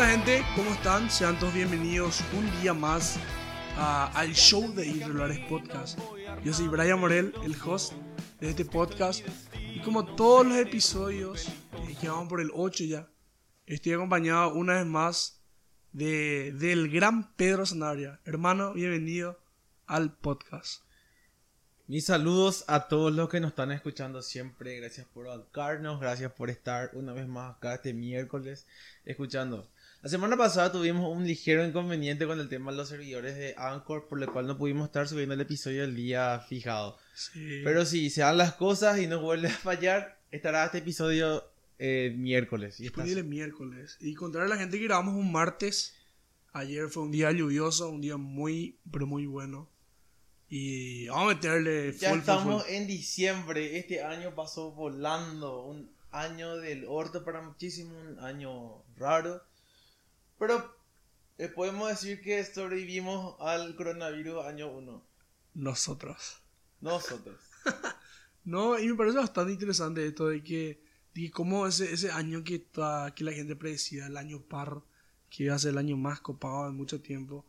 onda gente? ¿Cómo están? Sean todos bienvenidos un día más a- al show de Irregulares Podcast. Yo soy Brian Morel, el host de este podcast. Y como todos los episodios, eh, que vamos por el 8 ya, estoy acompañado una vez más de, del gran Pedro Sanabria. Hermano, bienvenido al podcast. Mis saludos a todos los que nos están escuchando siempre. Gracias por bancarnos, gracias por estar una vez más acá este miércoles escuchando. La semana pasada tuvimos un ligero inconveniente con el tema de los servidores de Anchor, por lo cual no pudimos estar subiendo el episodio el día fijado. Sí. Pero si se dan las cosas y no vuelve a fallar, estará este episodio eh, miércoles. Y miércoles. Y contar a la gente que grabamos un martes. Ayer fue un día lluvioso, un día muy, pero muy bueno. Y vamos a meterle Ya full, full, estamos full. en diciembre. Este año pasó volando. Un año del orto para muchísimo. Un año raro. Pero eh, podemos decir que sobrevivimos al coronavirus año 1. Nosotros. Nosotros. No, y me parece bastante interesante esto de que, de cómo ese, ese año que, ta- que la gente predecía, el año par, que iba a ser el año más copado de mucho tiempo,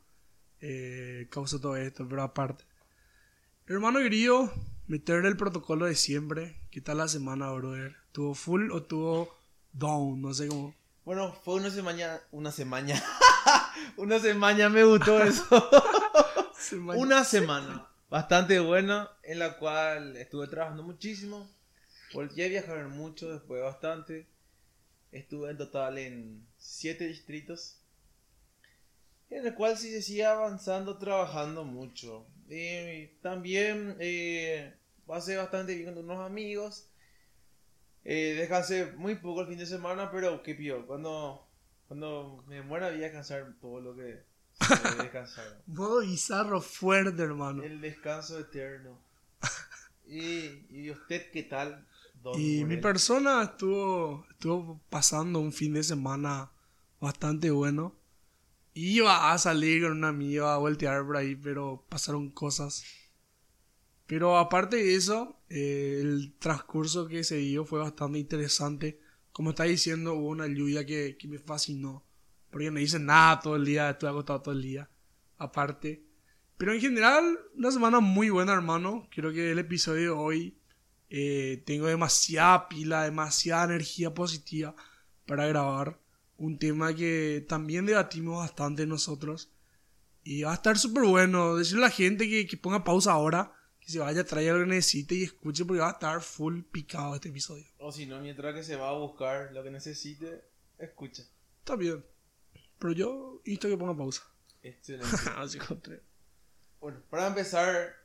eh, causó todo esto, pero aparte. Hermano querido, meterle el protocolo de siempre. ¿Qué tal la semana, brother? ¿Tuvo full o tuvo down? No sé cómo. Bueno, fue una semana. Una semana. una semana me gustó eso. Semana- una semana bastante buena en la cual estuve trabajando muchísimo. Volví a viajar mucho después bastante. Estuve en total en siete distritos. En el cual sí se sigue avanzando, trabajando mucho. Eh, también eh, pasé bastante bien con unos amigos. Eh, descansé muy poco el fin de semana, pero qué pío. Cuando, cuando me muera voy a descansar todo lo que se debe descansar. Modo bizarro fuerte, hermano. El descanso eterno. ¿Y, y usted qué tal? don Y mi persona estuvo, estuvo pasando un fin de semana bastante bueno. Iba a salir con una amiga a voltear por ahí, pero pasaron cosas. Pero aparte de eso, eh, el transcurso que se dio fue bastante interesante. Como está diciendo, hubo una lluvia que, que me fascinó. Porque no hice nada todo el día, estuve acostado todo el día. Aparte. Pero en general, una semana muy buena, hermano. Creo que el episodio de hoy eh, tengo demasiada pila, demasiada energía positiva para grabar. Un tema que también debatimos bastante nosotros. Y va a estar súper bueno. Decirle a la gente que, que ponga pausa ahora, que se vaya a traer lo que necesite y escuche porque va a estar full picado este episodio. O si no, mientras que se va a buscar lo que necesite, escucha. Está bien. Pero yo insto que ponga pausa. Excelente. Así encontré. bueno, para empezar,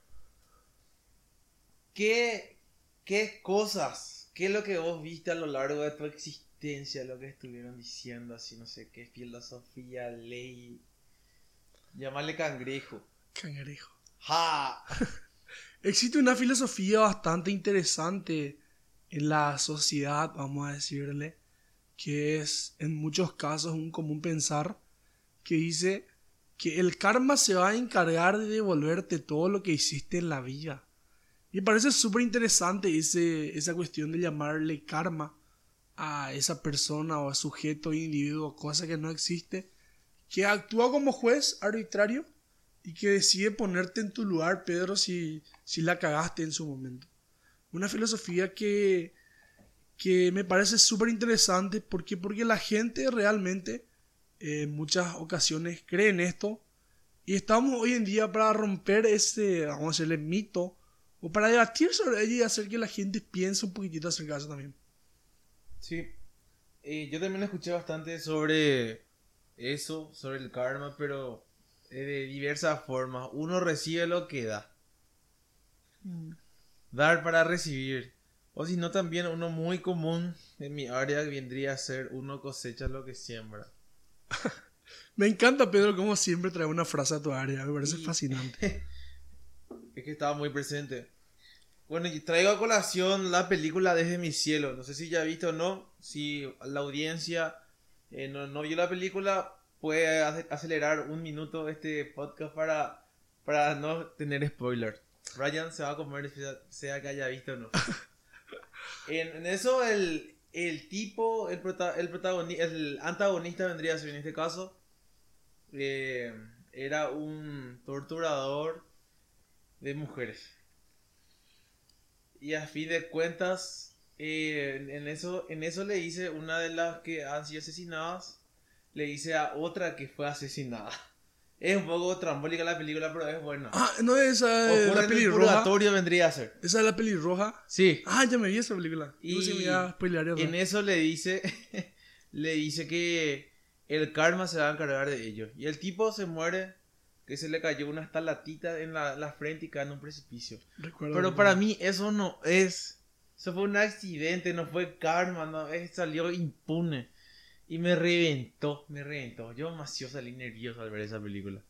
¿qué, ¿qué cosas, qué es lo que vos viste a lo largo de tu existencia, lo que estuvieron diciendo, así no sé qué, filosofía, ley, llamarle cangrejo? Cangrejo. ¡Ja! Existe una filosofía bastante interesante en la sociedad, vamos a decirle, que es en muchos casos un común pensar, que dice que el karma se va a encargar de devolverte todo lo que hiciste en la vida. Y me parece súper interesante esa cuestión de llamarle karma a esa persona o a sujeto, individuo, cosa que no existe, que actúa como juez arbitrario y que decide ponerte en tu lugar, Pedro, si, si la cagaste en su momento. Una filosofía que, que me parece súper interesante porque, porque la gente realmente eh, en muchas ocasiones cree en esto y estamos hoy en día para romper ese, vamos a decirle, mito o para debatir sobre ello y hacer que la gente piense un poquitito acerca de eso también. Sí. Eh, yo también escuché bastante sobre eso, sobre el karma, pero eh, de diversas formas. Uno recibe lo que da. Dar para recibir. O si no, también uno muy común en mi área vendría a ser uno cosecha lo que siembra. Me encanta, Pedro, como siempre trae una frase a tu área, me parece Y- fascinante. Es que estaba muy presente. Bueno, y traigo a colación la película Desde mi cielo. No sé si ya ha visto o no. Si la audiencia eh, no, no vio la película, puede ace- acelerar un minuto este podcast para, para no tener spoiler. Ryan se va a comer, sea, que haya visto o no. En, en eso, el, el tipo, el, prota- el, protagoni- el antagonista vendría a ser en este caso, eh, era un torturador de mujeres. Y a fin de cuentas, eh, en, en eso, en eso le dice una de las que han sido asesinadas, le dice a otra que fue asesinada. Es un poco trambólica la película, pero es buena. Ah, no es esa Ocurre la pelirroja. purgatorio vendría a ser. Esa es la pelirroja. Sí. Ah, ya me vi esa película. Y si me iba a. En eso le dice, le dice que el karma se va a encargar de ello. Y el tipo se muere, que se le cayó una estalatita en la, la frente y cae en un precipicio. Recuerdo, Pero para mí eso no es. Eso fue un accidente, no fue karma, no, es- salió impune. Y me reventó, me reventó. Yo demasiado salí nervioso al ver esa película.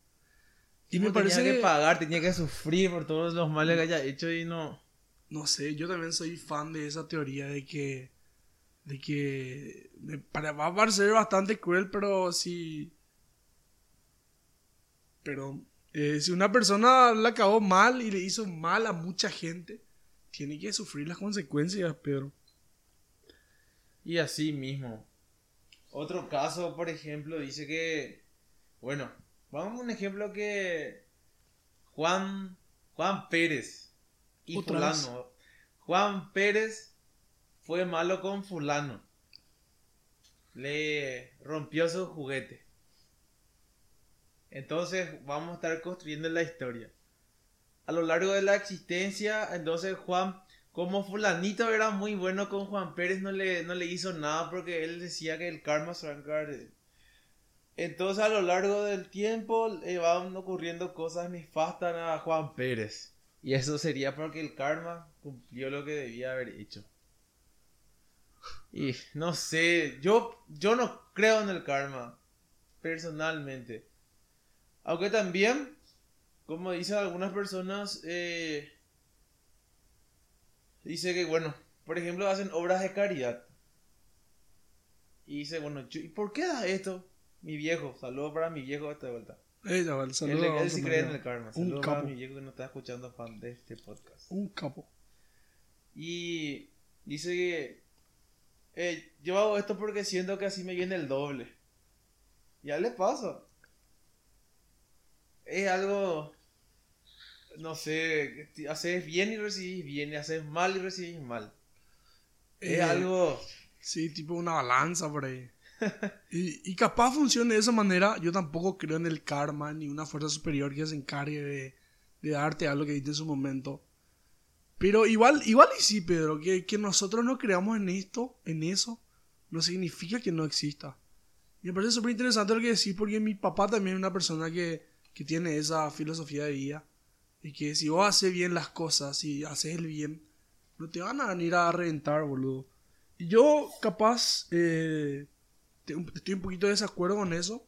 Y me parece tenía que que- pagar, tenía que sufrir por todos los males que haya hecho y no. No sé, yo también soy fan de esa teoría de que. De que. Me pare- va a parecer bastante cruel, pero si. Pero. eh, si una persona la acabó mal y le hizo mal a mucha gente, tiene que sufrir las consecuencias, Pedro. Y así mismo. Otro caso, por ejemplo, dice que. Bueno, vamos a un ejemplo que. Juan. Juan Pérez. Y Otra Fulano. Juan Pérez fue malo con Fulano. Le rompió su juguete. Entonces vamos a estar construyendo la historia. A lo largo de la existencia, entonces Juan como fulanito era muy bueno con Juan Pérez, no le, no le hizo nada porque él decía que el karma se va. Entonces a lo largo del tiempo le van ocurriendo cosas nefastas a Juan Pérez. Y eso sería porque el karma cumplió lo que debía haber hecho. Y no sé, yo, yo no creo en el karma, personalmente. Aunque también, como dicen algunas personas, eh, dice que, bueno, por ejemplo, hacen obras de caridad. Y dice, bueno, ¿y por qué da esto? Mi viejo, saludo para mi viejo de esta vuelta. Chaval, saludos él sí cree en el karma. Un Saludo para mi viejo que no está escuchando fan de este podcast. Un capo. Y dice que eh, yo hago esto porque siento que así me viene el doble. Ya le pasa. Es algo, no sé, haces bien y recibís bien, y haces mal y recibís mal. Eh, Es algo... Sí, tipo una balanza por ahí. y, y capaz funcione de esa manera. Yo tampoco creo en el karma ni una fuerza superior que se encargue de, de darte algo que diste en su momento. Pero igual, igual y sí, Pedro, que, que nosotros no creamos en esto, en eso, no significa que no exista. Y me parece súper interesante lo que decís, porque mi papá también es una persona que, que tiene esa filosofía de vida. Y que si vos haces bien las cosas, si haces el bien, no te van a venir a reventar, boludo. Y yo, capaz, eh, estoy un poquito de desacuerdo con eso,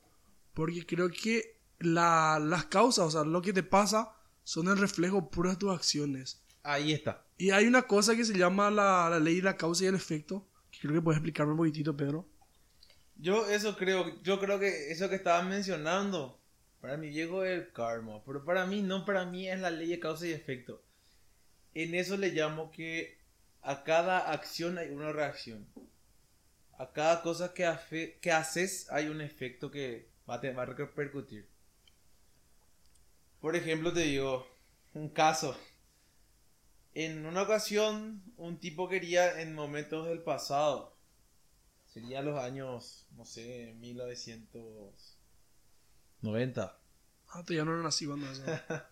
porque creo que la- las causas, o sea, lo que te pasa, son el reflejo puro de tus acciones. Ahí está. Y hay una cosa que se llama la, la ley de la causa y el efecto, que creo que puedes explicarme un poquitito, Pedro. Yo eso creo, yo creo que eso que estaba mencionando, para mi viejo es el karma, pero para mí no, para mí es la ley de causa y efecto. En eso le llamo que a cada acción hay una reacción. A cada cosa que, que haces hay un efecto que va a, va a repercutir. Por ejemplo, te digo, un caso. En una ocasión, un tipo quería en momentos del pasado, sería los años, no sé, 1990. Ah, tú ya no nací cuando eso.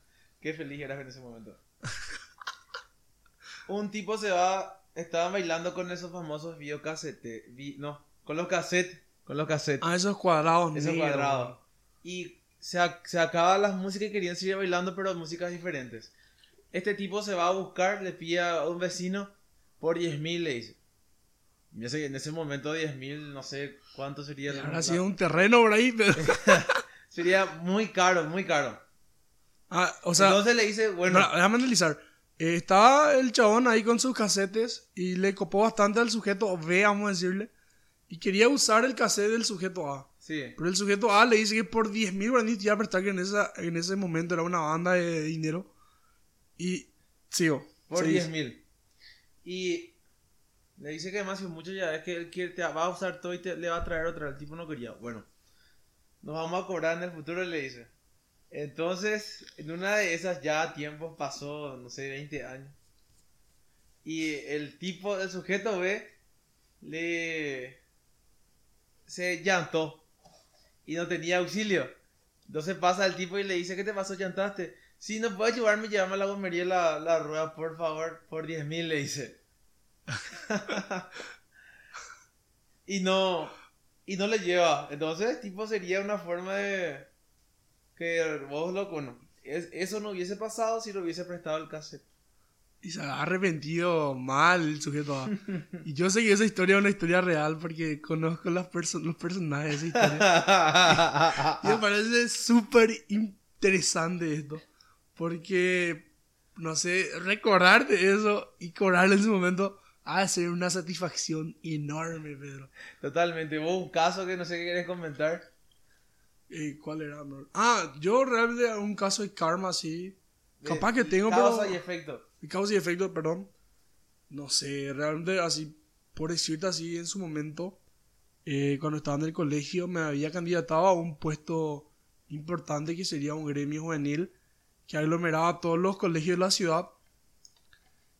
Qué feliz eras en ese momento. Un tipo se va, estaban bailando con esos famosos videocassettes, vi- no, con los cassettes, con los cassettes, Ah, esos cuadrados, esos cuadrados. Y se, se acaban las músicas y querían seguir bailando, pero músicas diferentes. Este tipo se va a buscar, le pide a un vecino por 10 mil, le dice. En ese momento 10 mil, no sé cuánto sería. Habrá sido un terreno por ahí, pero... Sería muy caro, muy caro. Ah, o sea, Entonces le dice, bueno, Mira, déjame analizar. Eh, estaba el chabón ahí con sus casetes y le copó bastante al sujeto B, vamos a decirle. Y quería usar el cassette del sujeto A. sí. Pero el sujeto A le dice que por 10 mil guaraníes te iba a prestar que en, esa, en ese momento era una banda de dinero. Y sigo. Por seguís. 10 mil. Y Le dice que demasiado mucho ya es que él quiere, te va a usar todo y te, le va a traer otra. El tipo no quería. Bueno, nos vamos a cobrar en el futuro, le dice. Entonces, en una de esas ya tiempos pasó, no sé, 20 años. Y el tipo, el sujeto ve, le se llantó y no tenía auxilio. Entonces pasa el tipo y le dice, ¿qué te pasó? ¿Llantaste? Si no puedes ayudarme, llévame a la gomería la, la rueda, por favor, por 10 mil, le dice. y no, y no le lleva. Entonces, tipo, sería una forma de que vos loco, no. Es, eso no hubiese pasado si lo hubiese prestado el cassette. Y se ha arrepentido mal el sujeto. y yo sé que esa historia es una historia real porque conozco las los personajes de esa historia. y me parece súper interesante esto. Porque, no sé, recordar de eso y cobrarle en su momento ha de ser una satisfacción enorme, Pedro. Totalmente. ¿Vos un caso que no sé qué quieres comentar? Eh, ¿Cuál era? Ah, yo realmente un caso de karma, sí. Capaz que tengo, causa y efecto. Y causa y efecto, perdón. No sé, realmente así, por decirte así, en su momento, eh, cuando estaba en el colegio, me había candidatado a un puesto importante que sería un gremio juvenil que aglomeraba todos los colegios de la ciudad.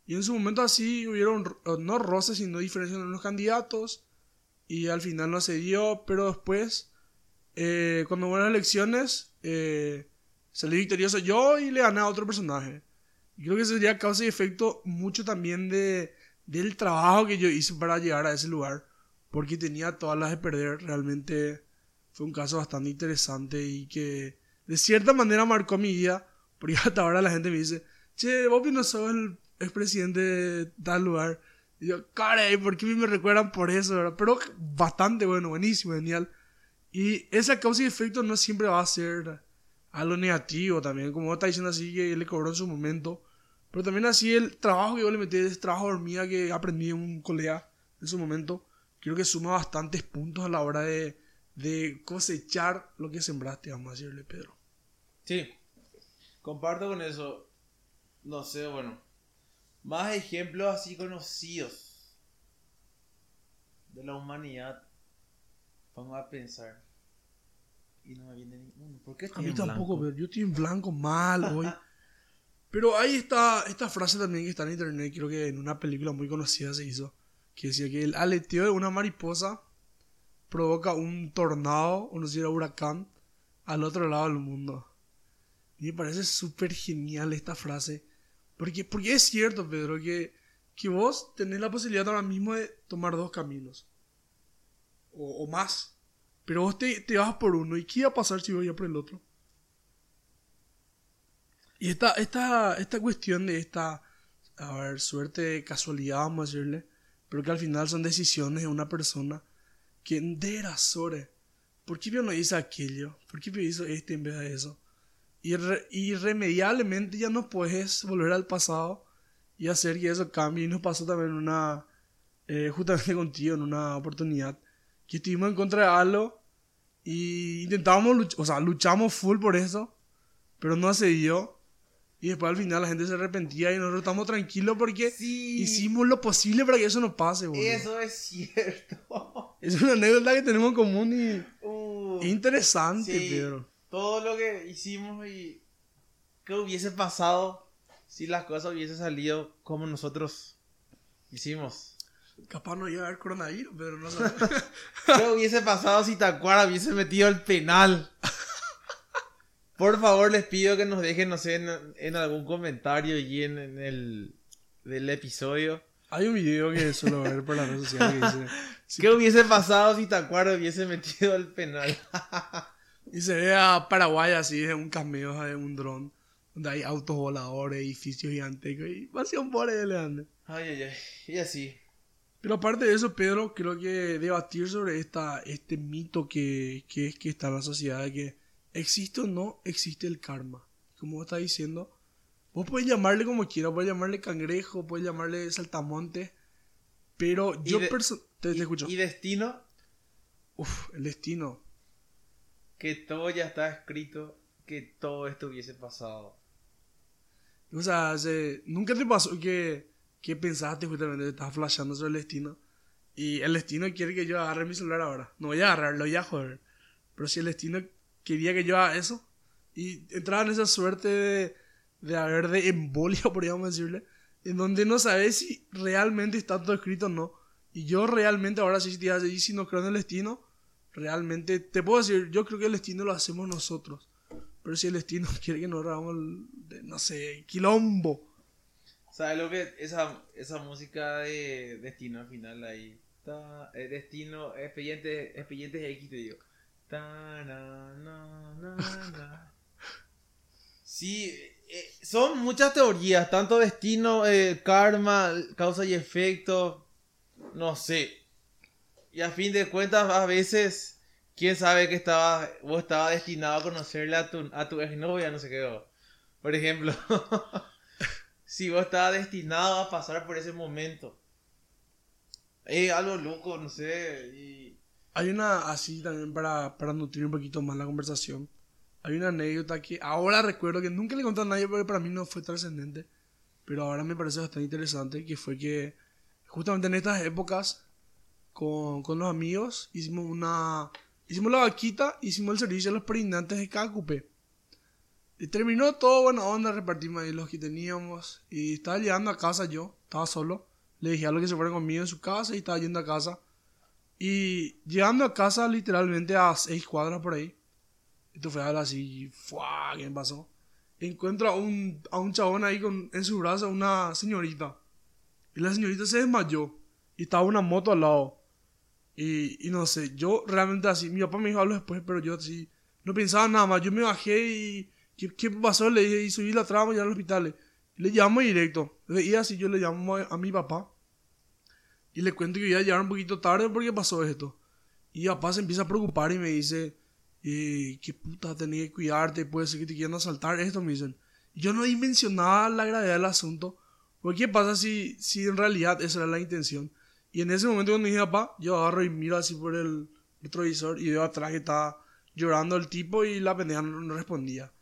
Y en su momento así hubieron, no roces, sino diferencias en los candidatos. Y al final no se dio, pero después, eh, cuando hubo las elecciones, eh, salí victorioso yo y le gané a otro personaje. Creo que sería causa y efecto mucho también de, del trabajo que yo hice para llegar a ese lugar. Porque tenía todas las de perder. Realmente fue un caso bastante interesante y que de cierta manera marcó mi vida. Porque hasta ahora la gente me dice, che, vos no sos el expresidente de tal lugar. Y yo, caray, ¿por qué me recuerdan por eso? Pero bastante bueno, buenísimo, genial. Y esa causa y efecto no siempre va a ser algo negativo también. Como está diciendo así, que él le cobró en su momento. Pero también así el trabajo que yo le metí, ese trabajo de hormiga que aprendí en un colega en su momento, creo que suma bastantes puntos a la hora de, de cosechar lo que sembraste, vamos a decirle, Pedro. Sí, comparto con eso. No sé, bueno, más ejemplos así conocidos de la humanidad. Vamos a pensar. Y no me viene ninguno. ¿Por qué A mí tampoco, pero yo estoy en blanco mal hoy. Pero ahí está esta frase también que está en internet, creo que en una película muy conocida se hizo, que decía que el aleteo de una mariposa provoca un tornado, o no sé si era huracán, al otro lado del mundo. Y me parece súper genial esta frase, porque, porque es cierto, Pedro, que, que vos tenés la posibilidad ahora mismo de tomar dos caminos, o, más, pero vos te, te vas por uno, ¿y qué va a pasar si voy a por el otro? Y esta, esta, esta cuestión de esta, a ver, suerte casualidad, vamos a decirle, pero que al final son decisiones de una persona que de razores. ¿Por qué no hizo aquello? ¿Por qué hizo este en vez de eso? Y irremediablemente ya no puedes volver al pasado y hacer que eso cambie. Y nos pasó también una, eh, justamente contigo, en una oportunidad, que estuvimos en contra de algo y intentábamos, o sea, luchamos full por eso, pero no se dio. Y después al final la gente se arrepentía y nosotros estamos tranquilos porque hicimos lo posible para que eso no pase, boludo. Eso es cierto. Es una anécdota que tenemos en común y uh, interesante, Pedro. Todo lo que hicimos y qué hubiese pasado si las cosas hubiesen salido como nosotros hicimos. Capaz no iba a haber coronavirus, pero no sé. ¿Qué hubiese pasado si Tacuara hubiese metido el penal? Por favor, les pido que nos dejen, no sé, en, algún comentario y en, el del episodio. Hay un video que suelo ver por las redes sociales que dice... ¿Qué hubiese pasado si Tacuaro hubiese metido el penal? y se ve a Paraguay así, de un cameo de un dron, donde hay autos voladores, edificios gigantescos y pasión por él, Ay, ay, ay. Y así. Pero aparte de eso, Pedro, creo que debatir sobre esta, este mito que, que es que está en la sociedad de que existe o no existe el karma. Como vos estás diciendo, vos puedes llamarle como quieras, puedes llamarle cangrejo, puedes llamarle saltamonte, pero yo te, escucho. ¿Y destino? Uf, el destino. Que todo ya está escrito, que todo esto hubiese pasado. O sea, nunca te pasó que ¿qué pensaste justamente? Estás flashando sobre el destino. Y el destino quiere que yo agarre mi celular ahora. No voy a agarrarlo ya, joder. Pero si el destino quería que yo haga eso, y entraba en esa suerte de, de haber de embolia, podríamos decirle, en donde no sabes si realmente está todo escrito o no. Y yo realmente, ahora sí, y si no creo en el destino, realmente te puedo decir, yo creo que el destino lo hacemos nosotros. Pero si el destino quiere que nos hagamos, no sé, quilombo. ¿Sabes lo que? Esa, esa música de destino al final ahí. Está, eh, destino, expedientes, expedientes X te digo. Ta, na, na, na, Sí, eh, son muchas teorías, tanto destino, eh, karma, causa y efecto, no sé. Y a fin de cuentas, a veces, quién sabe que estaba, vos estabas destinado a conocerle a tu, exnovia, no sé qué. Por ejemplo, si vos estabas destinado a pasar por ese momento. Es algo loco, no sé. Hay una así también para, para nutrir un poquito más la conversación. Hay una anécdota que ahora recuerdo que nunca le conté a nadie porque para mí no fue trascendente. Pero ahora me parece bastante interesante que fue que justamente en estas épocas con, con los amigos hicimos una... Hicimos la vaquita, hicimos el servicio a los pregnantes de cada cupé. Y terminó todo buena onda, repartimos ahí los que teníamos. Y estaba llegando a casa yo, estaba solo. Le dije a los que se fueron conmigo en su casa y estaba yendo a casa. Y llegando a casa literalmente a seis cuadras por ahí. Esto fue algo así, ¡fua! ¿Qué pasó? Encuentro a un, a un chabón ahí con, en su brazo, una señorita. Y la señorita se desmayó. Y estaba una moto al lado. Y, no sé, yo realmente así, mi papá me dijo algo después, pero yo así, no pensaba nada más. Yo me bajé y, ¿qué, pasó? Le dije, y subí la trama ya al hospital. Le llamo directo. Y así yo le llamo a, mi papá. Y le cuento que iba a llegar un poquito tarde porque pasó esto. Y papá se empieza a preocupar y me dice, eh, ¿qué puta tenés que cuidarte? Puede ser que te quieran asaltar. Esto me dicen. yo no dimensionaba la gravedad del asunto. Porque ¿qué pasa si, si en realidad esa era la intención? Y en ese momento cuando dije papá, yo agarro y miro así por el retrovisor y veo atrás que estaba llorando el tipo y la pendeja no, respondía.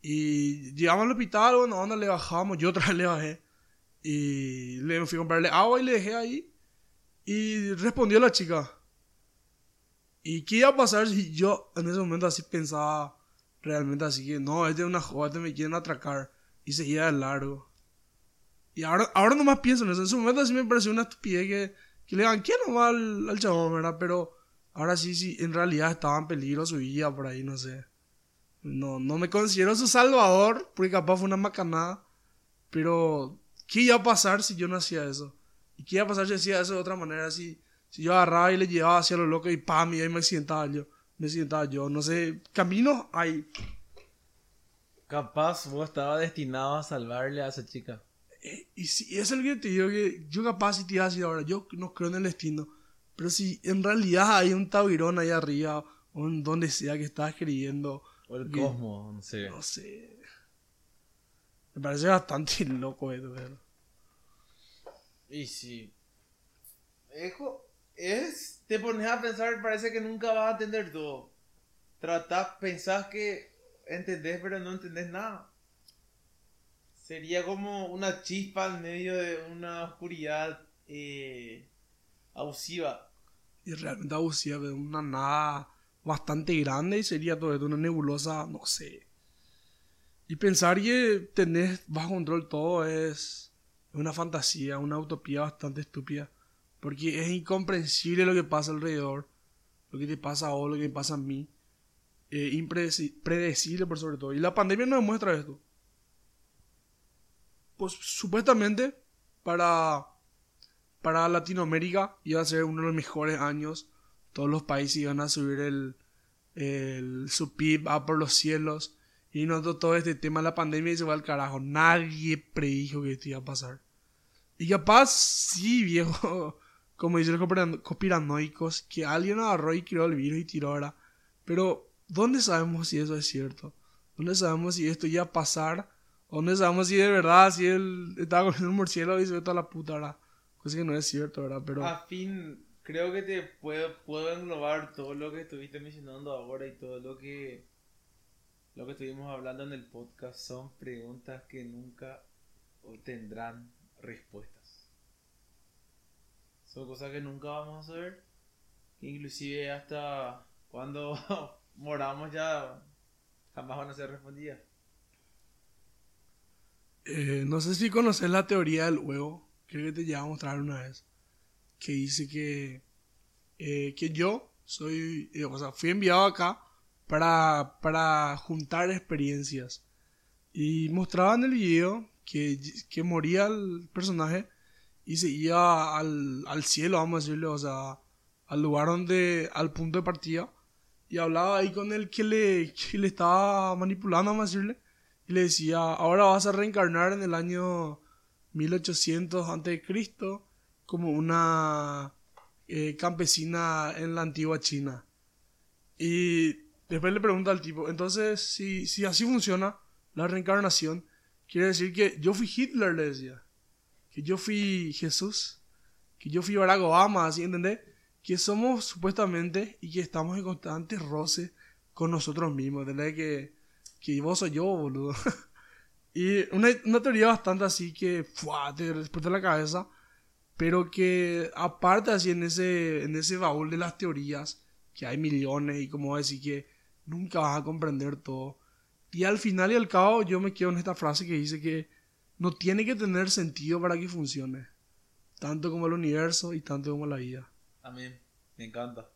Y llegamos al hospital, bueno, onda le bajamos, yo otra vez le bajé. Y le fui a comprarle agua y le dejé ahí. Y respondió la chica. ¿Y qué iba a pasar si yo en ese momento así pensaba realmente así que no, este es una joda, este me quieren atracar? Y seguía de largo. Y ahora, ahora nomás pienso en eso. En su momento sí me pareció una estupidez que, que le digan, ¿quién no va al, al chabón, verdad? Pero ahora sí, sí, en realidad estaba en peligro su vida por ahí, no sé. No, no me considero su salvador, porque capaz fue una macanada. Pero, ¿qué iba a pasar si yo no hacía eso? ¿Y qué iba a pasar si hacía eso de otra manera? Si, si yo agarraba y le llevaba hacia lo loco y pam, y ahí me accidentaba yo. Me accidentaba yo. No sé, caminos hay. Capaz vos estabas destinado a salvarle a esa chica. Eh, y si es el que te digo que yo capaz si te iba a decir ahora, yo no creo en el destino. Pero si en realidad hay un tabirón ahí arriba, o en donde sea que estás escribiendo. O el cosmos, no sé. No sé. Me parece bastante loco eso, pero. Y sí. Ejo, es. Te pones a pensar, parece que nunca vas a entender todo. Tratás, pensás que entendés, pero no entendés nada. Sería como una chispa en medio de una oscuridad eh, abusiva. Y realmente abusiva, de una nada bastante grande y sería todo esto una nebulosa, no sé. Y pensar que tenés bajo control todo es una fantasía, una utopía bastante estúpida. Porque es incomprensible lo que pasa alrededor, lo que te pasa a vos, lo que me pasa a mí. Impredecible por sobre todo. Y la pandemia nos demuestra esto pues supuestamente para, para Latinoamérica iba a ser uno de los mejores años. Todos los países iban a subir el, el, su PIB a por los cielos. Y notó todo este tema de la pandemia y se va al carajo. Nadie predijo que esto iba a pasar. Y capaz, sí, viejo, como dicen los conspiranoicos, que alguien agarró y creó el virus y tiró ahora. Pero, ¿dónde sabemos si eso es cierto? ¿Dónde sabemos si esto iba a pasar ¿Dónde sabemos si de verdad, si él estaba con un murciélago y se ve toda la puta, ¿verdad? Cosa que no es cierto, ¿verdad? Pero... A fin, creo que te puedo, puedo englobar todo lo que estuviste mencionando ahora y todo lo que, lo que estuvimos hablando en el podcast. Son preguntas que nunca tendrán respuestas. Son cosas que nunca vamos a saber. Inclusive hasta cuando moramos ya jamás van a ser respondidas. Eh, no sé si conoces la teoría del huevo. Creo que te llevo a mostrar una vez. Que dice que, eh, que yo soy, eh, o sea, fui enviado acá para, para juntar experiencias. Y mostraba en el video que, que moría el personaje y se iba al, al cielo, vamos a decirle, o sea, al lugar donde, al punto de partida. Y hablaba ahí con el que le, que le estaba manipulando, vamos a decirle. Y le decía, ahora vas a reencarnar en el año 1800 a.C. como una eh, campesina en la antigua China. Y después le pregunta al tipo, entonces, si, si así funciona la reencarnación, quiere decir que yo fui Hitler, le decía. Que yo fui Jesús. Que yo fui Barack Obama, ¿así entendés? Que somos supuestamente y que estamos en constante roce con nosotros mismos, ¿entendés? Que, que vos soy yo, boludo. y una, una, teoría bastante así que ¡fua! te explota la cabeza pero que aparte así en ese, en ese baúl de las teorías, que hay millones y como decir que nunca vas a comprender todo. Y al final y al cabo yo me quedo en esta frase que dice que no tiene que tener sentido para que funcione. Tanto como el universo y tanto como la vida. Amén. Me encanta.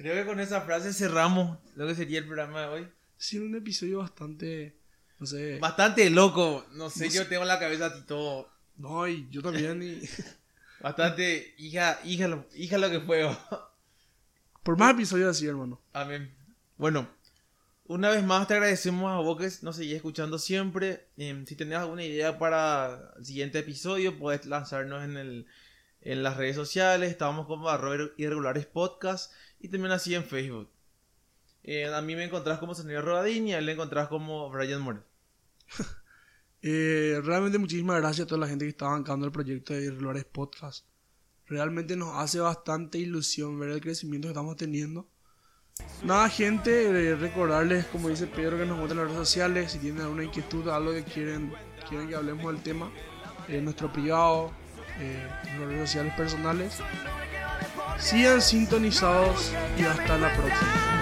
Creo que con esa frase cerramos lo que sería el programa de hoy. Sí, un episodio bastante, no sé. Bastante loco. No sé, yo tengo en la cabeza a ti todo no, y yo también. Y... Bastante, hija, hija, lo, hija lo que fue. Por más episodios así, hermano. Amén. Bueno, una vez más te agradecemos a vos que nos seguís escuchando siempre. Em, si tenés alguna idea para el siguiente episodio, puedes lanzarnos en, el, en las redes sociales. Estamos como arroba irregulares podcast y también así en Facebook. Eh, a mí me encontrás como Señor Rodadín y a él le encontrás como Brian Morel. Eh, realmente muchísimas gracias a toda la gente que está bancando el proyecto de Irregulares Podcast. Realmente nos hace bastante ilusión ver el crecimiento que estamos teniendo. Nada, gente, eh, recordarles, como dice Pedro, que nos muestren en las redes sociales. Si tienen alguna inquietud, algo que quieren, quieren que hablemos del tema, en nuestro privado, en las redes sociales personales. Sigan sintonizados y hasta la próxima.